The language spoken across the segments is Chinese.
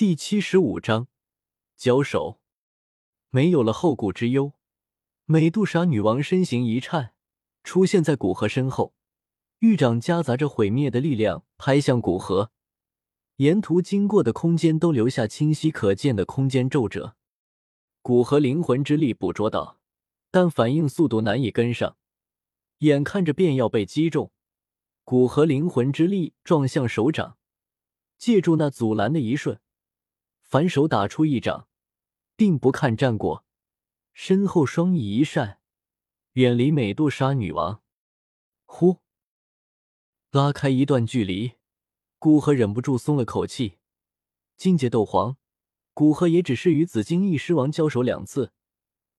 第七十五章交手。没有了后顾之忧，美杜莎女王身形一颤，出现在古河身后，玉掌夹杂着毁灭的力量拍向古河。沿途经过的空间都留下清晰可见的空间皱褶。古河灵魂之力捕捉到，但反应速度难以跟上，眼看着便要被击中，古河灵魂之力撞向手掌，借助那阻拦的一瞬。反手打出一掌，并不看战果，身后双翼一扇，远离美杜莎女王。呼，拉开一段距离，古河忍不住松了口气。境界斗皇，古河也只是与紫金翼狮王交手两次，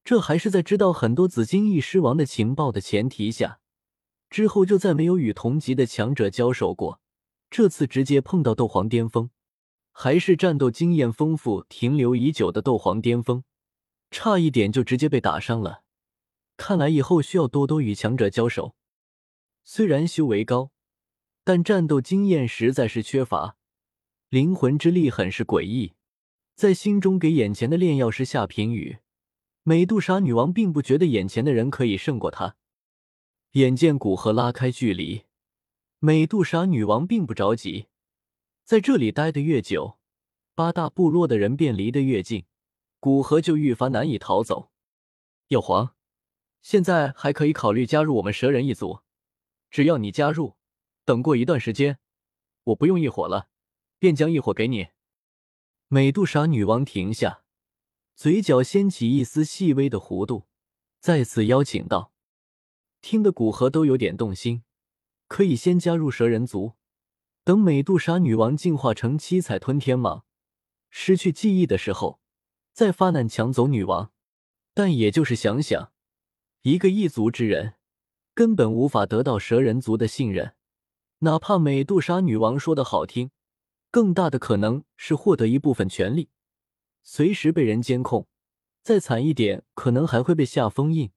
这还是在知道很多紫金翼狮王的情报的前提下。之后就再没有与同级的强者交手过，这次直接碰到斗皇巅峰。还是战斗经验丰富、停留已久的斗皇巅峰，差一点就直接被打伤了。看来以后需要多多与强者交手。虽然修为高，但战斗经验实在是缺乏，灵魂之力很是诡异。在心中给眼前的炼药师下评语：美杜莎女王并不觉得眼前的人可以胜过她。眼见古河拉开距离，美杜莎女王并不着急。在这里待得越久，八大部落的人便离得越近，古河就愈发难以逃走。药皇，现在还可以考虑加入我们蛇人一族，只要你加入，等过一段时间，我不用异火了，便将异火给你。美杜莎女王停下，嘴角掀起一丝细微的弧度，再次邀请道：“听得古河都有点动心，可以先加入蛇人族。”等美杜莎女王进化成七彩吞天蟒，失去记忆的时候，再发难抢走女王。但也就是想想，一个异族之人根本无法得到蛇人族的信任，哪怕美杜莎女王说的好听，更大的可能是获得一部分权利，随时被人监控。再惨一点，可能还会被下封印。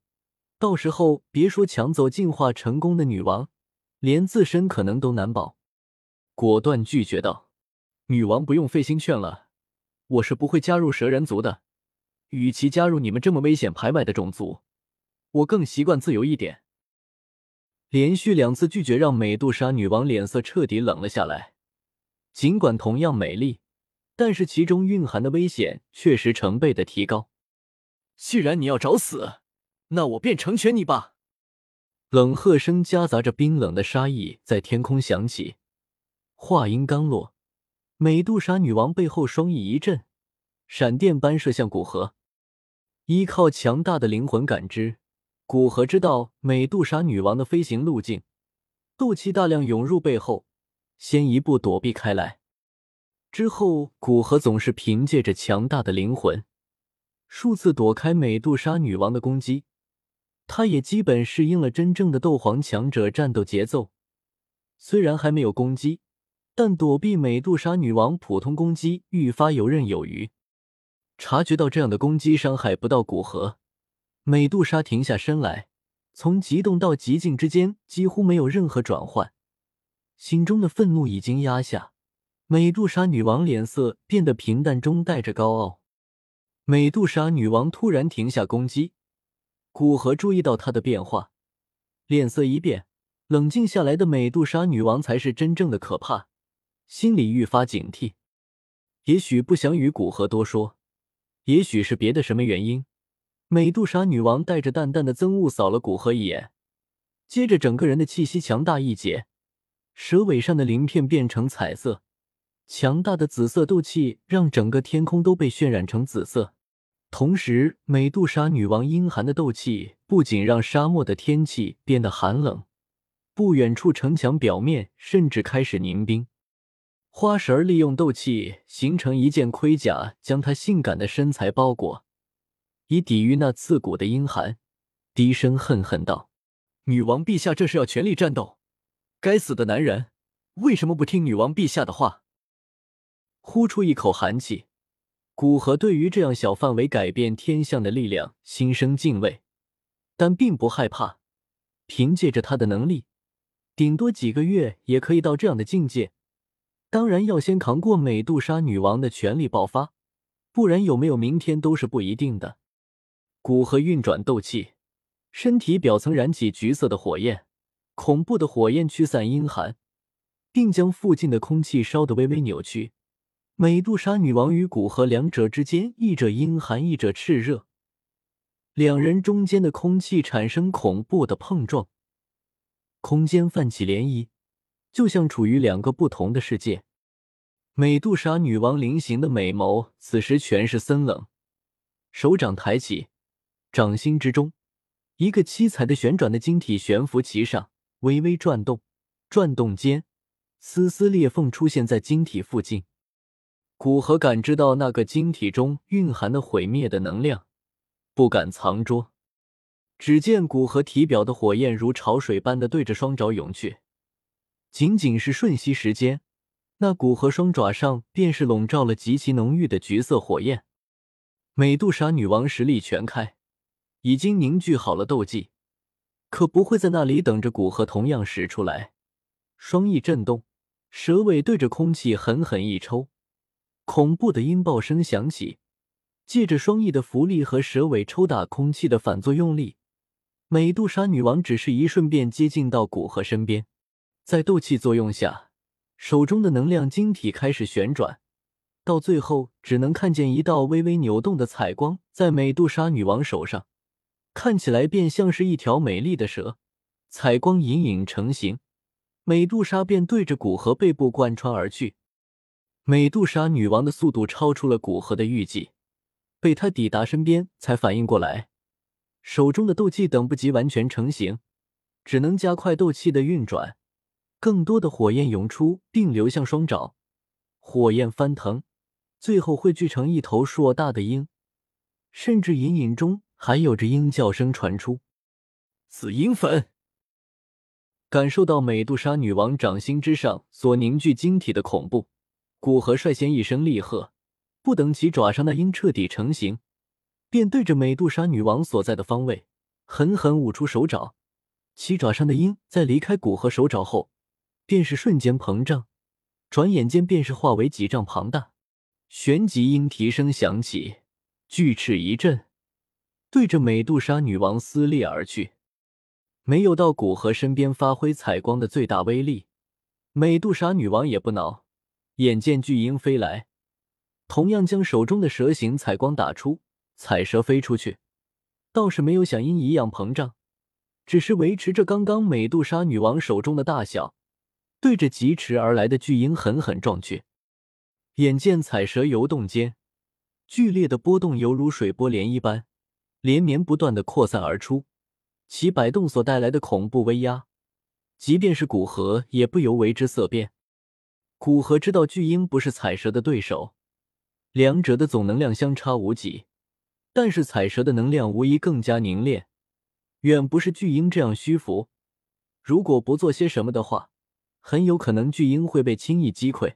到时候别说抢走进化成功的女王，连自身可能都难保。果断拒绝道：“女王不用费心劝了，我是不会加入蛇人族的。与其加入你们这么危险排外的种族，我更习惯自由一点。”连续两次拒绝让美杜莎女王脸色彻底冷了下来。尽管同样美丽，但是其中蕴含的危险确实成倍的提高。既然你要找死，那我便成全你吧！冷喝声夹杂着冰冷的杀意在天空响起。话音刚落，美杜莎女王背后双翼一震，闪电般射向古河。依靠强大的灵魂感知，古河知道美杜莎女王的飞行路径，斗气大量涌入背后，先一步躲避开来。之后，古河总是凭借着强大的灵魂，数次躲开美杜莎女王的攻击。他也基本适应了真正的斗皇强者战斗节奏，虽然还没有攻击。但躲避美杜莎女王普通攻击愈发游刃有余。察觉到这样的攻击伤害不到古河，美杜莎停下身来，从极动到极静之间几乎没有任何转换，心中的愤怒已经压下。美杜莎女王脸色变得平淡中带着高傲。美杜莎女王突然停下攻击，古河注意到她的变化，脸色一变，冷静下来的美杜莎女王才是真正的可怕。心里愈发警惕，也许不想与古河多说，也许是别的什么原因。美杜莎女王带着淡淡的憎恶扫了古河一眼，接着整个人的气息强大一截，蛇尾上的鳞片变成彩色，强大的紫色斗气让整个天空都被渲染成紫色。同时，美杜莎女王阴寒的斗气不仅让沙漠的天气变得寒冷，不远处城墙表面甚至开始凝冰。花神利用斗气形成一件盔甲，将她性感的身材包裹，以抵御那刺骨的阴寒。低声恨恨道：“女王陛下这是要全力战斗？该死的男人，为什么不听女王陛下的话？”呼出一口寒气，古河对于这样小范围改变天象的力量心生敬畏，但并不害怕。凭借着他的能力，顶多几个月也可以到这样的境界。当然要先扛过美杜莎女王的全力爆发，不然有没有明天都是不一定的。古河运转斗气，身体表层燃起橘色的火焰，恐怖的火焰驱散阴寒，并将附近的空气烧得微微扭曲。美杜莎女王与古河两者之间，一者阴寒，一者炽热，两人中间的空气产生恐怖的碰撞，空间泛起涟漪。就像处于两个不同的世界。美杜莎女王菱形的美眸此时全是森冷，手掌抬起，掌心之中，一个七彩的旋转的晶体悬浮其上，微微转动。转动间，丝丝裂缝出现在晶体附近。古河感知到那个晶体中蕴含的毁灭的能量，不敢藏拙。只见古河体表的火焰如潮水般的对着双爪涌去。仅仅是瞬息时间，那古河双爪上便是笼罩了极其浓郁的橘色火焰。美杜莎女王实力全开，已经凝聚好了斗技，可不会在那里等着古河同样使出来。双翼震动，蛇尾对着空气狠狠一抽，恐怖的音爆声响起。借着双翼的浮力和蛇尾抽打空气的反作用力，美杜莎女王只是一瞬便接近到古河身边。在斗气作用下，手中的能量晶体开始旋转，到最后只能看见一道微微扭动的彩光在美杜莎女王手上，看起来便像是一条美丽的蛇。彩光隐隐成型，美杜莎便对着古河背部贯穿而去。美杜莎女王的速度超出了古河的预计，被他抵达身边才反应过来，手中的斗气等不及完全成型，只能加快斗气的运转。更多的火焰涌出，并流向双爪，火焰翻腾，最后汇聚成一头硕大的鹰，甚至隐隐中还有着鹰叫声传出。紫鹰粉感受到美杜莎女王掌心之上所凝聚晶体的恐怖，古河率先一声厉喝，不等其爪上的鹰彻底成型，便对着美杜莎女王所在的方位狠狠舞出手爪。其爪上的鹰在离开古河手爪后。便是瞬间膨胀，转眼间便是化为几丈庞大。旋即鹰啼声响起，巨翅一震，对着美杜莎女王撕裂而去。没有到古河身边发挥彩光的最大威力，美杜莎女王也不恼。眼见巨鹰飞来，同样将手中的蛇形彩光打出，彩蛇飞出去，倒是没有像鹰一样膨胀，只是维持着刚刚美杜莎女王手中的大小。对着疾驰而来的巨鹰狠狠撞去，眼见彩蛇游动间，剧烈的波动犹如水波涟漪般连绵不断的扩散而出，其摆动所带来的恐怖威压，即便是古河也不由为之色变。古河知道巨鹰不是彩蛇的对手，两者的总能量相差无几，但是彩蛇的能量无疑更加凝练，远不是巨鹰这样虚浮。如果不做些什么的话，很有可能巨婴会被轻易击溃。